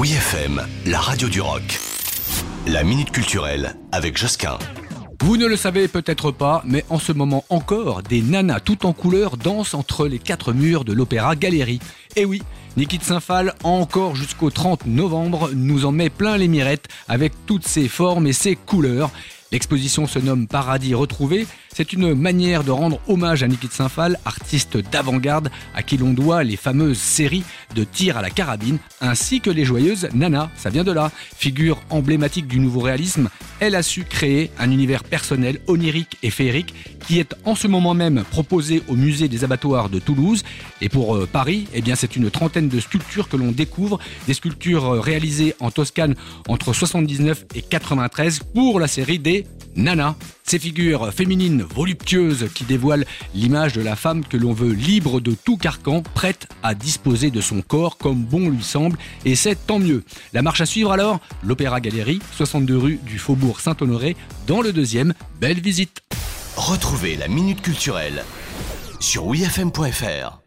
Oui FM, la radio du rock. La minute culturelle avec Josquin. Vous ne le savez peut-être pas, mais en ce moment encore, des nanas tout en couleur dansent entre les quatre murs de l'Opéra Galerie. Et oui, Niki de Saint-Phal, encore jusqu'au 30 novembre, nous en met plein les mirettes avec toutes ses formes et ses couleurs. L'exposition se nomme Paradis retrouvé. C'est une manière de rendre hommage à Niki de Saint-Phal, artiste d'avant-garde à qui l'on doit les fameuses séries de tirs à la carabine, ainsi que les joyeuses Nana, ça vient de là. Figure emblématique du nouveau réalisme, elle a su créer un univers personnel, onirique et féerique qui est en ce moment même proposé au musée des abattoirs de Toulouse. Et pour euh, Paris, eh bien c'est une trentaine de sculptures que l'on découvre, des sculptures euh, réalisées en Toscane entre 79 et 93 pour la série des Nana. Ces figures féminines voluptueuses qui dévoilent l'image de la femme que l'on veut libre de tout carcan, prête à disposer de son corps comme bon lui semble, et c'est tant mieux. La marche à suivre alors L'Opéra Galerie, 62 rue du Faubourg Saint-Honoré, dans le deuxième. Belle visite Retrouvez la minute culturelle sur wifm.fr.